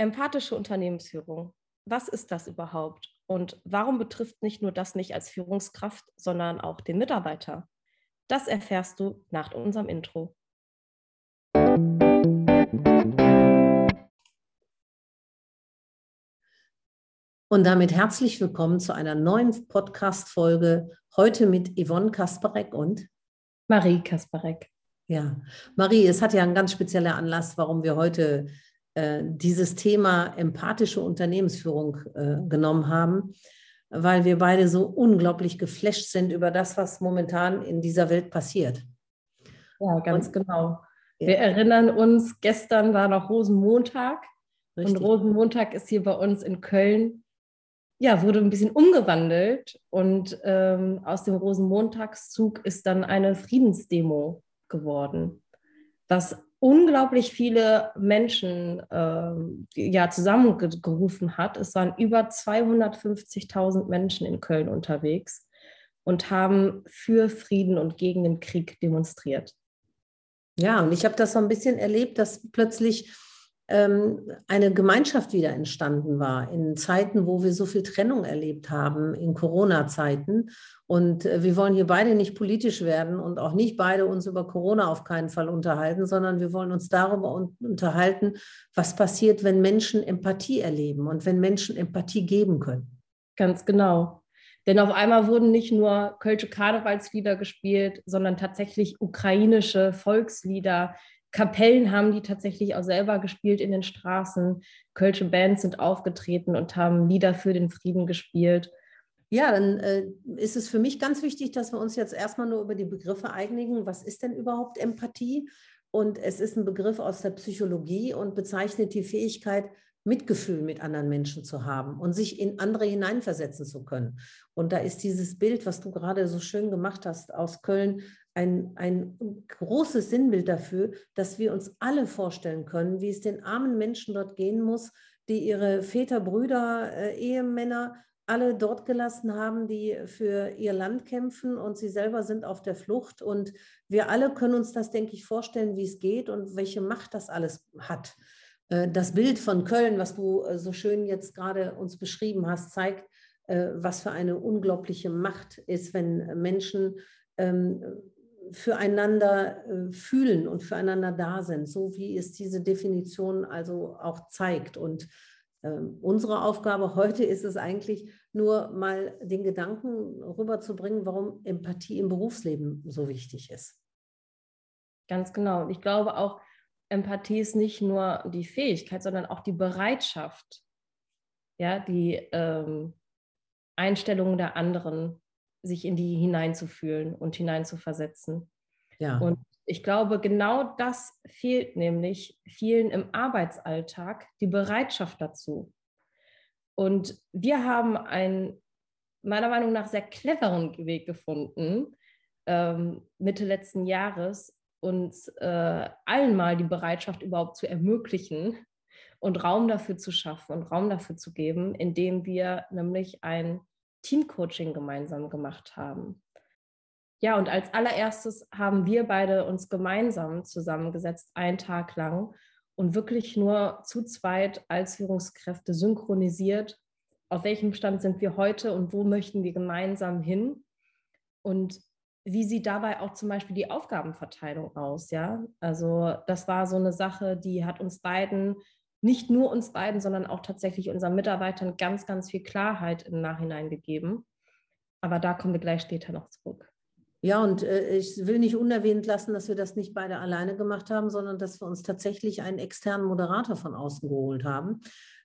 Empathische Unternehmensführung. Was ist das überhaupt? Und warum betrifft nicht nur das nicht als Führungskraft, sondern auch den Mitarbeiter? Das erfährst du nach unserem Intro. Und damit herzlich willkommen zu einer neuen Podcast-Folge. Heute mit Yvonne Kasparek und Marie Kasparek. Ja, Marie, es hat ja einen ganz spezieller Anlass, warum wir heute dieses Thema empathische Unternehmensführung äh, genommen haben, weil wir beide so unglaublich geflasht sind über das, was momentan in dieser Welt passiert. Ja, ganz Und, genau. Wir ja. erinnern uns, gestern war noch Rosenmontag. Richtig. Und Rosenmontag ist hier bei uns in Köln ja, wurde ein bisschen umgewandelt und ähm, aus dem Rosenmontagszug ist dann eine Friedensdemo geworden, was unglaublich viele Menschen äh, ja, zusammengerufen hat. Es waren über 250.000 Menschen in Köln unterwegs und haben für Frieden und gegen den Krieg demonstriert. Ja, und ich habe das so ein bisschen erlebt, dass plötzlich eine Gemeinschaft wieder entstanden war in Zeiten, wo wir so viel Trennung erlebt haben, in Corona-Zeiten. Und äh, wir wollen hier beide nicht politisch werden und auch nicht beide uns über Corona auf keinen Fall unterhalten, sondern wir wollen uns darüber unterhalten, was passiert, wenn Menschen Empathie erleben und wenn Menschen Empathie geben können. Ganz genau. Denn auf einmal wurden nicht nur kölsche Karnevalslieder gespielt, sondern tatsächlich ukrainische Volkslieder, Kapellen haben die tatsächlich auch selber gespielt in den Straßen. Kölsche Bands sind aufgetreten und haben Lieder für den Frieden gespielt. Ja, dann äh, ist es für mich ganz wichtig, dass wir uns jetzt erstmal nur über die Begriffe einigen. Was ist denn überhaupt Empathie? Und es ist ein Begriff aus der Psychologie und bezeichnet die Fähigkeit, Mitgefühl mit anderen Menschen zu haben und sich in andere hineinversetzen zu können. Und da ist dieses Bild, was du gerade so schön gemacht hast aus Köln, ein, ein großes Sinnbild dafür, dass wir uns alle vorstellen können, wie es den armen Menschen dort gehen muss, die ihre Väter, Brüder, äh, Ehemänner alle dort gelassen haben, die für ihr Land kämpfen und sie selber sind auf der Flucht. Und wir alle können uns das, denke ich, vorstellen, wie es geht und welche Macht das alles hat. Äh, das Bild von Köln, was du äh, so schön jetzt gerade uns beschrieben hast, zeigt, äh, was für eine unglaubliche Macht ist, wenn Menschen ähm, füreinander äh, fühlen und füreinander da sind, so wie es diese Definition also auch zeigt. Und ähm, unsere Aufgabe heute ist es eigentlich nur mal den Gedanken rüberzubringen, warum Empathie im Berufsleben so wichtig ist. Ganz genau. Und ich glaube auch, Empathie ist nicht nur die Fähigkeit, sondern auch die Bereitschaft, ja, die ähm, Einstellungen der anderen sich in die hineinzufühlen und hineinzuversetzen. Ja. Und ich glaube, genau das fehlt nämlich vielen im Arbeitsalltag, die Bereitschaft dazu. Und wir haben einen meiner Meinung nach sehr cleveren Weg gefunden, ähm, Mitte letzten Jahres, uns äh, allen mal die Bereitschaft überhaupt zu ermöglichen und Raum dafür zu schaffen und Raum dafür zu geben, indem wir nämlich ein Teamcoaching gemeinsam gemacht haben. Ja, und als allererstes haben wir beide uns gemeinsam zusammengesetzt, einen Tag lang und wirklich nur zu zweit als Führungskräfte synchronisiert, auf welchem Stand sind wir heute und wo möchten wir gemeinsam hin und wie sieht dabei auch zum Beispiel die Aufgabenverteilung aus, ja? Also das war so eine Sache, die hat uns beiden nicht nur uns beiden, sondern auch tatsächlich unseren Mitarbeitern ganz, ganz viel Klarheit im Nachhinein gegeben. Aber da kommen wir gleich später noch zurück. Ja, und äh, ich will nicht unerwähnt lassen, dass wir das nicht beide alleine gemacht haben, sondern dass wir uns tatsächlich einen externen Moderator von außen geholt haben,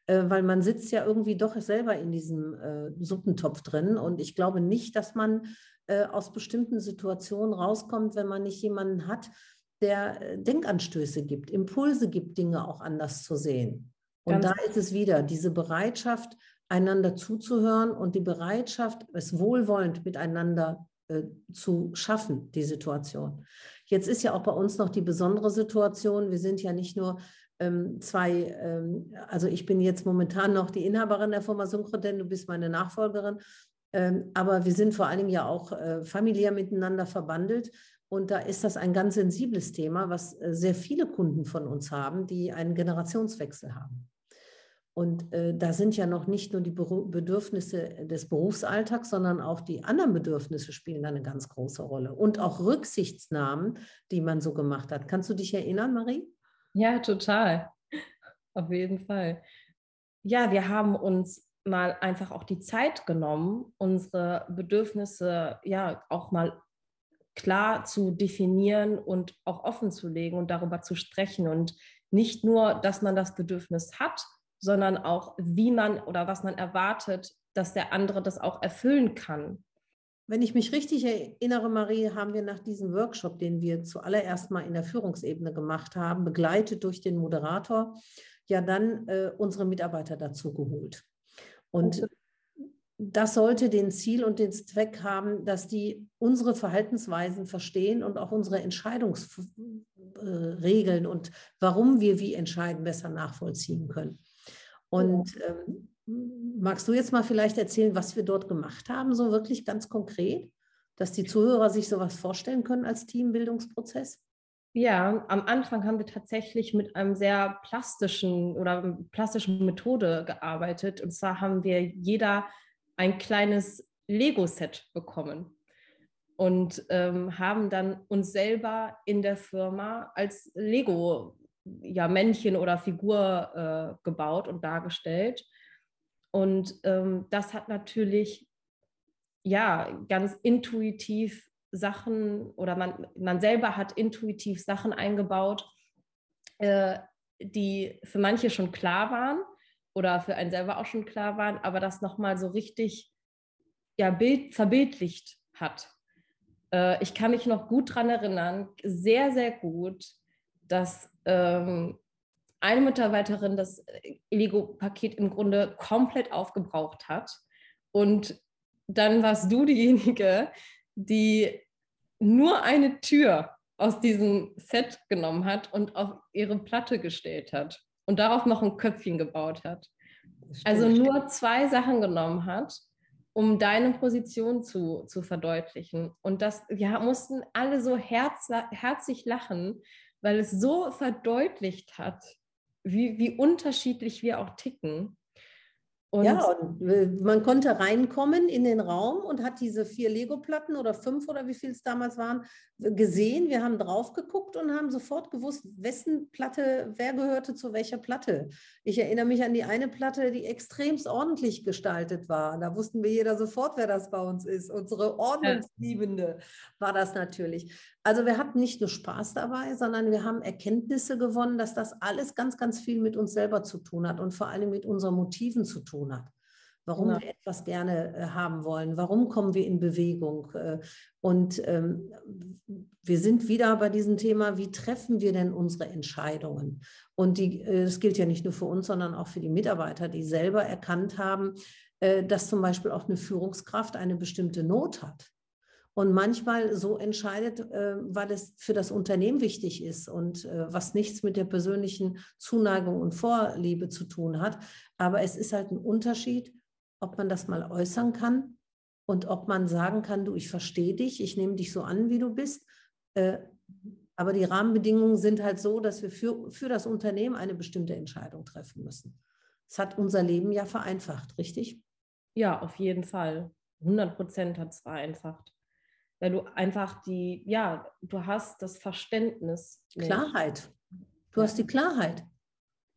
äh, weil man sitzt ja irgendwie doch selber in diesem äh, Suppentopf drin. Und ich glaube nicht, dass man äh, aus bestimmten Situationen rauskommt, wenn man nicht jemanden hat, der äh, Denkanstöße gibt, Impulse gibt, Dinge auch anders zu sehen. Und Ganz da ist es wieder diese Bereitschaft, einander zuzuhören und die Bereitschaft, es wohlwollend miteinander äh, zu schaffen, die Situation. Jetzt ist ja auch bei uns noch die besondere Situation. Wir sind ja nicht nur ähm, zwei, ähm, also ich bin jetzt momentan noch die Inhaberin der Firma Synchroden, du bist meine Nachfolgerin, ähm, aber wir sind vor allen Dingen ja auch äh, familiär miteinander verbandelt. Und da ist das ein ganz sensibles Thema, was äh, sehr viele Kunden von uns haben, die einen Generationswechsel haben. Und äh, da sind ja noch nicht nur die Beru Bedürfnisse des Berufsalltags, sondern auch die anderen Bedürfnisse spielen eine ganz große Rolle. Und auch Rücksichtsnahmen, die man so gemacht hat. Kannst du dich erinnern, Marie? Ja, total. Auf jeden Fall. Ja, wir haben uns mal einfach auch die Zeit genommen, unsere Bedürfnisse ja auch mal klar zu definieren und auch offen zu legen und darüber zu sprechen. Und nicht nur, dass man das Bedürfnis hat, sondern auch, wie man oder was man erwartet, dass der andere das auch erfüllen kann. Wenn ich mich richtig erinnere, Marie, haben wir nach diesem Workshop, den wir zuallererst mal in der Führungsebene gemacht haben, begleitet durch den Moderator, ja dann äh, unsere Mitarbeiter dazu geholt. Und das sollte den Ziel und den Zweck haben, dass die unsere Verhaltensweisen verstehen und auch unsere Entscheidungsregeln und warum wir wie entscheiden, besser nachvollziehen können. Und ähm, magst du jetzt mal vielleicht erzählen, was wir dort gemacht haben, so wirklich ganz konkret, dass die Zuhörer sich sowas vorstellen können als Teambildungsprozess? Ja, am Anfang haben wir tatsächlich mit einem sehr plastischen oder plastischen Methode gearbeitet. Und zwar haben wir jeder ein kleines Lego-Set bekommen und ähm, haben dann uns selber in der Firma als Lego ja, Männchen oder Figur äh, gebaut und dargestellt. Und ähm, das hat natürlich ja ganz intuitiv Sachen oder man, man selber hat intuitiv Sachen eingebaut, äh, die für manche schon klar waren oder für einen selber auch schon klar waren, aber das nochmal so richtig ja, Bild, verbildlicht hat. Äh, ich kann mich noch gut daran erinnern, sehr, sehr gut, dass ähm, eine Mitarbeiterin das Lego-Paket im Grunde komplett aufgebraucht hat. Und dann warst du diejenige, die nur eine Tür aus diesem Set genommen hat und auf ihre Platte gestellt hat und darauf noch ein Köpfchen gebaut hat. Also nur zwei Sachen genommen hat, um deine Position zu, zu verdeutlichen. Und das, wir mussten alle so herz, herzlich lachen, weil es so verdeutlicht hat, wie, wie unterschiedlich wir auch ticken. Und ja, und man konnte reinkommen in den Raum und hat diese vier Lego-Platten oder fünf oder wie viel es damals waren, gesehen. Wir haben drauf geguckt und haben sofort gewusst, wessen Platte, wer gehörte zu welcher Platte. Ich erinnere mich an die eine Platte, die extremst ordentlich gestaltet war. Da wussten wir jeder sofort, wer das bei uns ist. Unsere Ordnungsliebende war das natürlich. Also wir hatten nicht nur Spaß dabei, sondern wir haben Erkenntnisse gewonnen, dass das alles ganz, ganz viel mit uns selber zu tun hat und vor allem mit unseren Motiven zu tun hat. Warum ja. wir etwas gerne äh, haben wollen, warum kommen wir in Bewegung. Äh, und ähm, wir sind wieder bei diesem Thema, wie treffen wir denn unsere Entscheidungen? Und die, äh, das gilt ja nicht nur für uns, sondern auch für die Mitarbeiter, die selber erkannt haben, dass zum Beispiel auch eine Führungskraft eine bestimmte Not hat und manchmal so entscheidet, äh, weil es für das Unternehmen wichtig ist und äh, was nichts mit der persönlichen Zuneigung und Vorliebe zu tun hat. Aber es ist halt ein Unterschied, ob man das mal äußern kann und ob man sagen kann, du, ich verstehe dich, ich nehme dich so an, wie du bist. Äh, aber die Rahmenbedingungen sind halt so, dass wir für, für das Unternehmen eine bestimmte Entscheidung treffen müssen. Es hat unser Leben ja vereinfacht, richtig? Ja, auf jeden Fall. 100 Prozent hat es vereinfacht weil du einfach die, ja, du hast das Verständnis. Klarheit. Du ja. hast die Klarheit.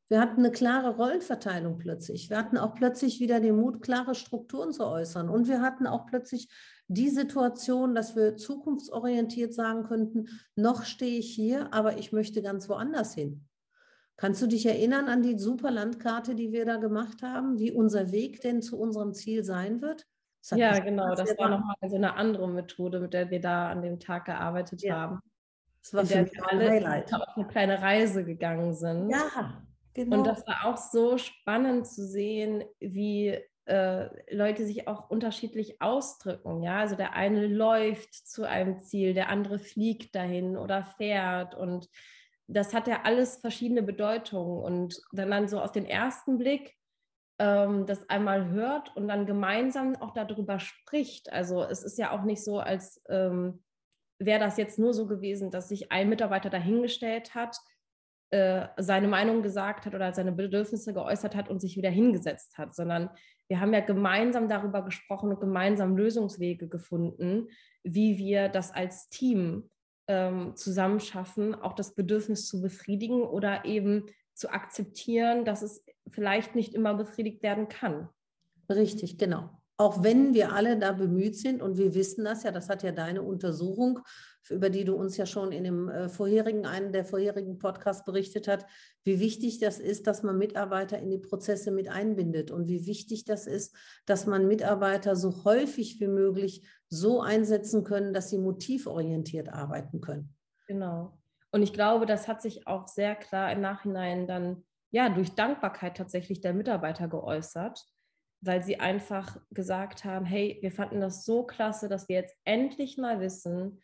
Wir hatten eine klare Rollenverteilung plötzlich. Wir hatten auch plötzlich wieder den Mut, klare Strukturen zu äußern. Und wir hatten auch plötzlich die Situation, dass wir zukunftsorientiert sagen könnten, noch stehe ich hier, aber ich möchte ganz woanders hin. Kannst du dich erinnern an die super Landkarte, die wir da gemacht haben, wie unser Weg denn zu unserem Ziel sein wird? Ja, genau. Das war nochmal so eine andere Methode, mit der wir da an dem Tag gearbeitet ja. haben. Das war für mich alle Highlight. auf eine kleine Reise gegangen sind. Ja, genau. Und das war auch so spannend zu sehen, wie äh, Leute sich auch unterschiedlich ausdrücken. Ja, also der eine läuft zu einem Ziel, der andere fliegt dahin oder fährt und das hat ja alles verschiedene Bedeutungen. Und wenn man so auf den ersten Blick ähm, das einmal hört und dann gemeinsam auch darüber spricht. Also es ist ja auch nicht so, als ähm, wäre das jetzt nur so gewesen, dass sich ein Mitarbeiter dahingestellt hat äh, seine Meinung gesagt hat oder seine Bedürfnisse geäußert hat und sich wieder hingesetzt hat, sondern wir haben ja gemeinsam darüber gesprochen und gemeinsam Lösungswege gefunden, wie wir das als Team ähm, zusammen schaffen, auch das Bedürfnis zu befriedigen oder eben zu akzeptieren, dass es vielleicht nicht immer befriedigt werden kann. Richtig, genau. Auch wenn wir alle da bemüht sind und wir wissen das ja, das hat ja deine Untersuchung, über die du uns ja schon in dem äh, vorherigen, einen der vorherigen Podcasts berichtet hast, wie wichtig das ist, dass man Mitarbeiter in die Prozesse mit einbindet und wie wichtig das ist, dass man Mitarbeiter so häufig wie möglich so einsetzen können, dass sie motivorientiert arbeiten können. Genau. Und ich glaube, das hat sich auch sehr klar im Nachhinein dann ja durch Dankbarkeit tatsächlich der Mitarbeiter geäußert weil sie einfach gesagt haben, hey, wir fanden das so klasse, dass wir jetzt endlich mal wissen,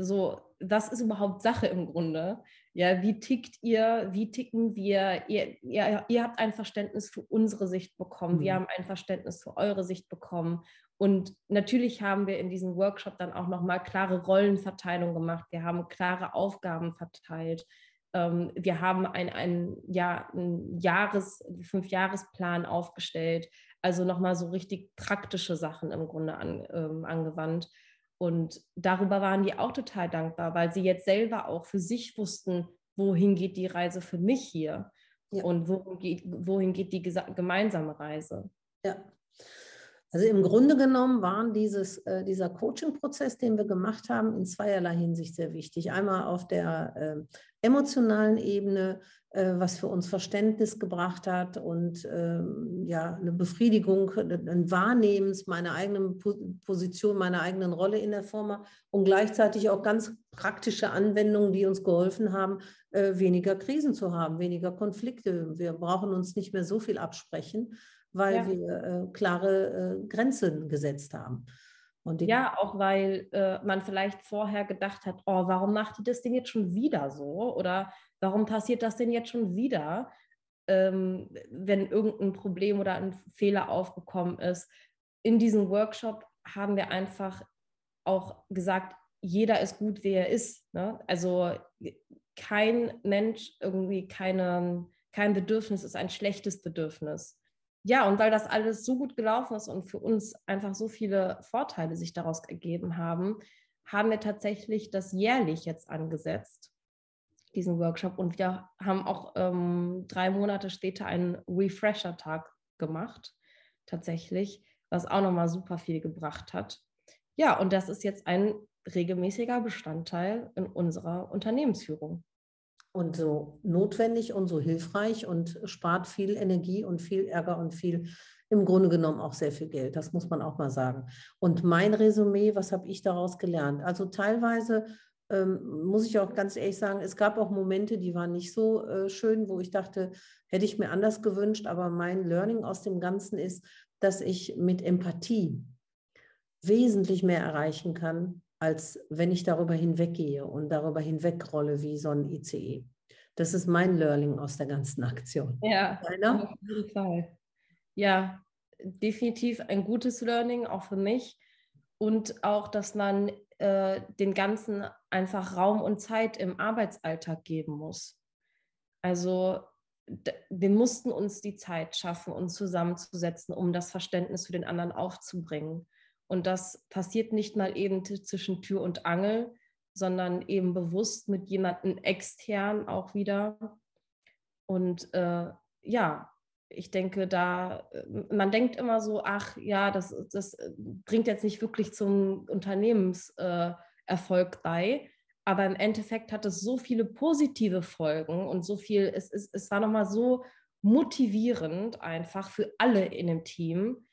so, was ist überhaupt Sache im Grunde? Ja, wie tickt ihr, wie ticken wir? Ihr, ihr, ihr habt ein Verständnis für unsere Sicht bekommen, mhm. wir haben ein Verständnis für eure Sicht bekommen. Und natürlich haben wir in diesem Workshop dann auch nochmal klare Rollenverteilung gemacht. Wir haben klare Aufgaben verteilt. Ähm, wir haben ein, ein, ja, ein Jahres-, Fünfjahresplan aufgestellt also nochmal so richtig praktische Sachen im Grunde an, ähm, angewandt. Und darüber waren die auch total dankbar, weil sie jetzt selber auch für sich wussten, wohin geht die Reise für mich hier ja. und wohin geht, wohin geht die gemeinsame Reise. Ja. Also im Grunde genommen waren dieses, äh, dieser Coaching-Prozess, den wir gemacht haben, in zweierlei Hinsicht sehr wichtig. Einmal auf der äh, emotionalen Ebene, äh, was für uns Verständnis gebracht hat und ähm, ja, eine Befriedigung, ein Wahrnehmens meiner eigenen Position, meiner eigenen Rolle in der Firma und gleichzeitig auch ganz praktische Anwendungen, die uns geholfen haben, äh, weniger Krisen zu haben, weniger Konflikte. Wir brauchen uns nicht mehr so viel absprechen weil ja. wir äh, klare äh, Grenzen gesetzt haben. ja, auch weil äh, man vielleicht vorher gedacht hat, oh, warum macht die das denn jetzt schon wieder so? Oder warum passiert das denn jetzt schon wieder, ähm, wenn irgendein Problem oder ein Fehler aufgekommen ist? In diesem Workshop haben wir einfach auch gesagt, jeder ist gut, wie er ist. Ne? Also kein Mensch, irgendwie keine, kein Bedürfnis ist ein schlechtes Bedürfnis ja, und weil das alles so gut gelaufen ist und für uns einfach so viele Vorteile sich daraus ergeben haben, haben wir tatsächlich das jährlich jetzt angesetzt, diesen Workshop. Und wir haben auch ähm, drei Monate später einen Refresher-Tag gemacht, tatsächlich, was auch nochmal super viel gebracht hat. Ja, und das ist jetzt ein regelmäßiger Bestandteil in unserer Unternehmensführung und so notwendig und so hilfreich und spart viel Energie und viel Ärger und viel im Grunde genommen auch sehr viel Geld. Das muss man auch mal sagen. Und mein Resümee, was habe ich daraus gelernt? Also teilweise ähm, muss ich auch ganz ehrlich sagen, es gab auch Momente, die waren nicht so äh, schön, wo ich dachte, hätte ich mir anders gewünscht. Aber mein Learning aus dem Ganzen ist, dass ich mit Empathie wesentlich mehr erreichen kann, als wenn ich darüber hinweggehe und darüber hinwegrolle wie so ein ICE. Das ist mein Learning aus der ganzen Aktion. Ja, Deiner? auf jeden Fall. Ja, definitiv ein gutes Learning, auch für mich. Und auch, dass man äh, den Ganzen einfach Raum und Zeit im Arbeitsalltag geben muss. Also wir mussten uns die Zeit schaffen, uns zusammenzusetzen, um das Verständnis für den anderen aufzubringen. Und das passiert nicht mal eben zwischen Tür und Angel, sondern eben bewusst mit jemandem extern auch wieder. Und äh, ja, ich denke, da, äh, man denkt immer so, ach ja, das, das bringt jetzt nicht wirklich zum Unternehmenserfolg äh, bei. Aber im Endeffekt hat es so viele positive Folgen und so viel, es, es, es war nochmal so motivierend einfach für alle in dem Team,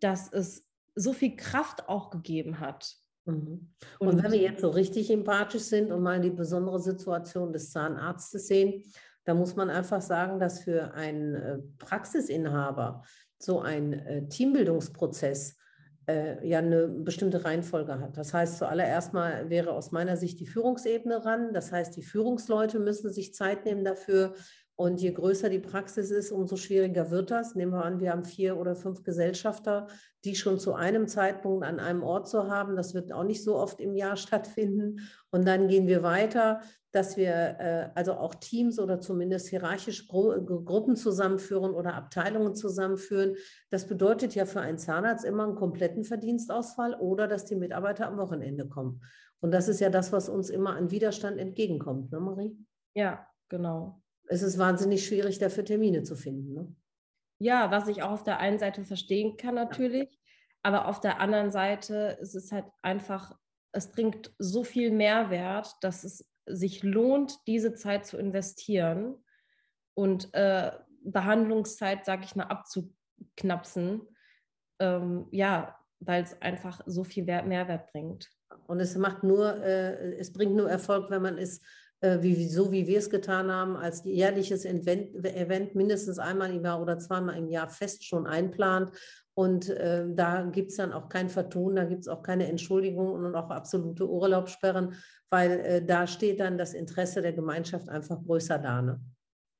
dass es so viel Kraft auch gegeben hat. Mhm. Und, und wenn wir jetzt so richtig empathisch sind und mal die besondere Situation des Zahnarztes sehen, da muss man einfach sagen, dass für einen äh, Praxisinhaber so ein äh, Teambildungsprozess äh, ja eine bestimmte Reihenfolge hat. Das heißt, zuallererst mal wäre aus meiner Sicht die Führungsebene ran. Das heißt, die Führungsleute müssen sich Zeit nehmen dafür Und je größer die Praxis ist, umso schwieriger wird das. Nehmen wir an, wir haben vier oder fünf Gesellschafter, die schon zu einem Zeitpunkt an einem Ort zu haben. Das wird auch nicht so oft im Jahr stattfinden. Und dann gehen wir weiter, dass wir äh, also auch Teams oder zumindest hierarchische Gru Gruppen zusammenführen oder Abteilungen zusammenführen. Das bedeutet ja für einen Zahnarzt immer einen kompletten Verdienstausfall oder dass die Mitarbeiter am Wochenende kommen. Und das ist ja das, was uns immer an Widerstand entgegenkommt, ne, Marie? Ja, genau es ist wahnsinnig schwierig, dafür Termine zu finden. Ne? Ja, was ich auch auf der einen Seite verstehen kann natürlich, aber auf der anderen Seite ist es halt einfach, es bringt so viel Mehrwert, dass es sich lohnt, diese Zeit zu investieren und äh, Behandlungszeit, sage ich mal, abzuknapsen. Ähm, ja, weil es einfach so viel Mehrwert bringt. Und es macht nur, äh, es bringt nur Erfolg, wenn man es wie, so wie wir es getan haben, als jährliches Event, mindestens einmal im Jahr oder zweimal im Jahr fest schon einplant. Und äh, da gibt es dann auch kein Vertun, da gibt es auch keine Entschuldigung und auch absolute Urlaubssperren, weil äh, da steht dann das Interesse der Gemeinschaft einfach größer da. Ne?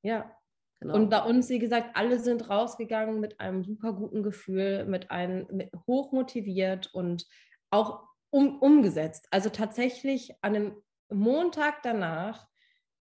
Ja. Genau. Und bei uns, wie gesagt, alle sind rausgegangen mit einem super guten Gefühl, mit einem mit, hoch motiviert und auch um, umgesetzt. Also tatsächlich an einem Montag danach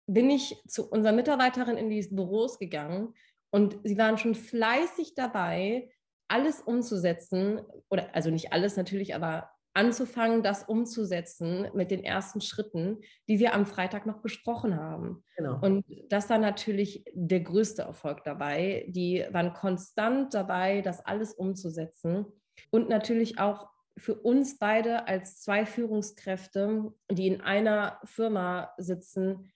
bin ich zu unserer Mitarbeiterin in die Büros gegangen und sie waren schon fleißig dabei, alles umzusetzen, oder also nicht alles natürlich, aber anzufangen, das umzusetzen mit den ersten Schritten, die wir am Freitag noch besprochen haben. Genau. Und das war natürlich der größte Erfolg dabei. Die waren konstant dabei, das alles umzusetzen und natürlich auch für uns beide als zwei Führungskräfte, die in einer Firma sitzen,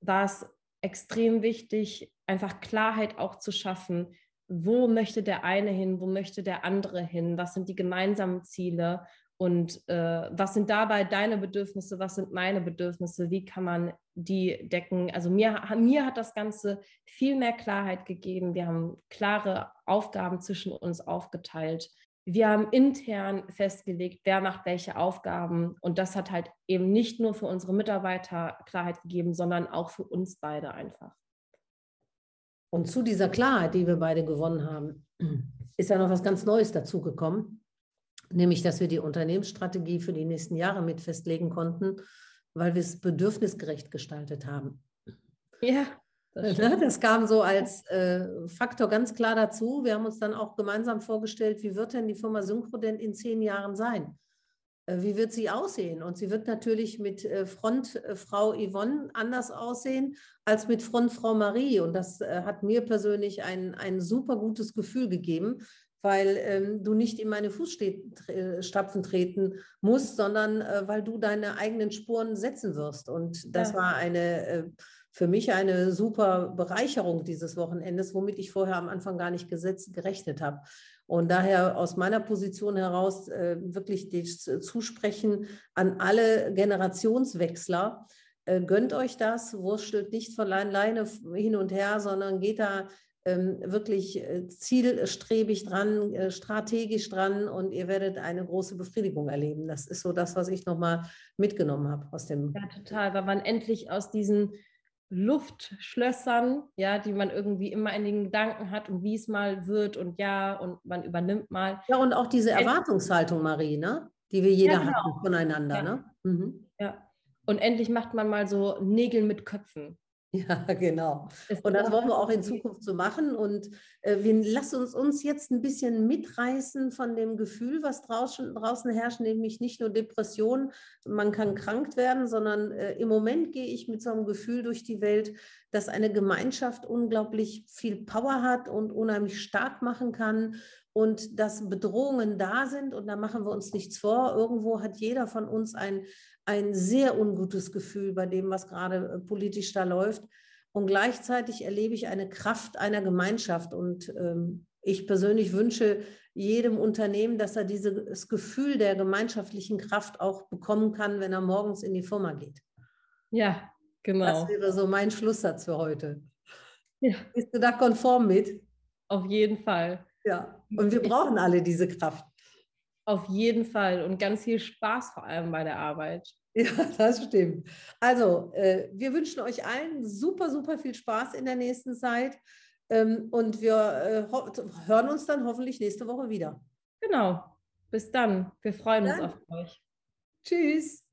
war es extrem wichtig, einfach Klarheit auch zu schaffen. Wo möchte der eine hin? Wo möchte der andere hin? Was sind die gemeinsamen Ziele? Und äh, was sind dabei deine Bedürfnisse? Was sind meine Bedürfnisse? Wie kann man die decken? Also mir, mir hat das Ganze viel mehr Klarheit gegeben. Wir haben klare Aufgaben zwischen uns aufgeteilt wir haben intern festgelegt, wer macht welche Aufgaben. Und das hat halt eben nicht nur für unsere Mitarbeiter Klarheit gegeben, sondern auch für uns beide einfach. Und zu dieser Klarheit, die wir beide gewonnen haben, ist ja noch was ganz Neues dazugekommen, nämlich dass wir die Unternehmensstrategie für die nächsten Jahre mit festlegen konnten, weil wir es bedürfnisgerecht gestaltet haben. Ja. Das, ne, das, kam so als äh, Faktor ganz klar dazu. Wir haben uns dann auch gemeinsam vorgestellt, wie wird denn die Firma Synchrodent in zehn Jahren sein? Äh, wie wird sie aussehen? Und sie wird natürlich mit äh, Frontfrau Yvonne anders aussehen als mit Frontfrau Marie. Und das äh, hat mir persönlich ein, ein super gutes Gefühl gegeben, weil ähm, du nicht in meine Fußstapfen treten musst, sondern äh, weil du deine eigenen Spuren setzen wirst. Und das ja. war eine äh, für mich eine super Bereicherung dieses Wochenendes, womit ich vorher am Anfang gar nicht gesetzt, gerechnet habe. Und daher aus meiner Position heraus äh, wirklich das Zusprechen an alle Generationswechsler, äh, gönnt euch das, wurstelt nicht von alleine hin und her, sondern geht da ähm, wirklich äh, zielstrebig dran, äh, strategisch dran und ihr werdet eine große Befriedigung erleben. Das ist so das, was ich nochmal mitgenommen habe aus dem. Ja, total, weil man endlich aus diesen Luftschlössern, ja, die man irgendwie immer in den Gedanken hat und wie es mal wird und ja, und man übernimmt mal. Ja, und auch diese Erwartungshaltung, Marie, ne? die wir jeder ja, genau. haben voneinander. Ja. Ne? Mhm. ja. Und endlich macht man mal so Nägel mit Köpfen. Ja, genau. Und das wollen wir auch in Zukunft so machen. Und äh, wir lassen uns, uns jetzt ein bisschen mitreißen von dem Gefühl, was draußen, draußen herrscht, nämlich nicht nur Depression, man kann krank werden, sondern äh, im Moment gehe ich mit so einem Gefühl durch die Welt, dass eine Gemeinschaft unglaublich viel Power hat und unheimlich stark machen kann und dass Bedrohungen da sind. Und da machen wir uns nichts vor. Irgendwo hat jeder von uns ein ein sehr ungutes Gefühl bei dem, was gerade äh, politisch da läuft. Und gleichzeitig erlebe ich eine Kraft einer Gemeinschaft. Und ähm, ich persönlich wünsche jedem Unternehmen, dass er dieses Gefühl der gemeinschaftlichen Kraft auch bekommen kann, wenn er morgens in die Firma geht. Ja, genau. Das wäre so mein Schlusssatz für heute. Ja. Bist du da konform mit? Auf jeden Fall. Ja, und wir brauchen alle diese Kraft. Auf jeden Fall und ganz viel Spaß vor allem bei der Arbeit. Ja, das stimmt. Also, äh, wir wünschen euch allen super, super viel Spaß in der nächsten Zeit. Ähm, und wir äh, hören uns dann hoffentlich nächste Woche wieder. Genau. Bis dann. Wir freuen dann. uns auf euch. Tschüss.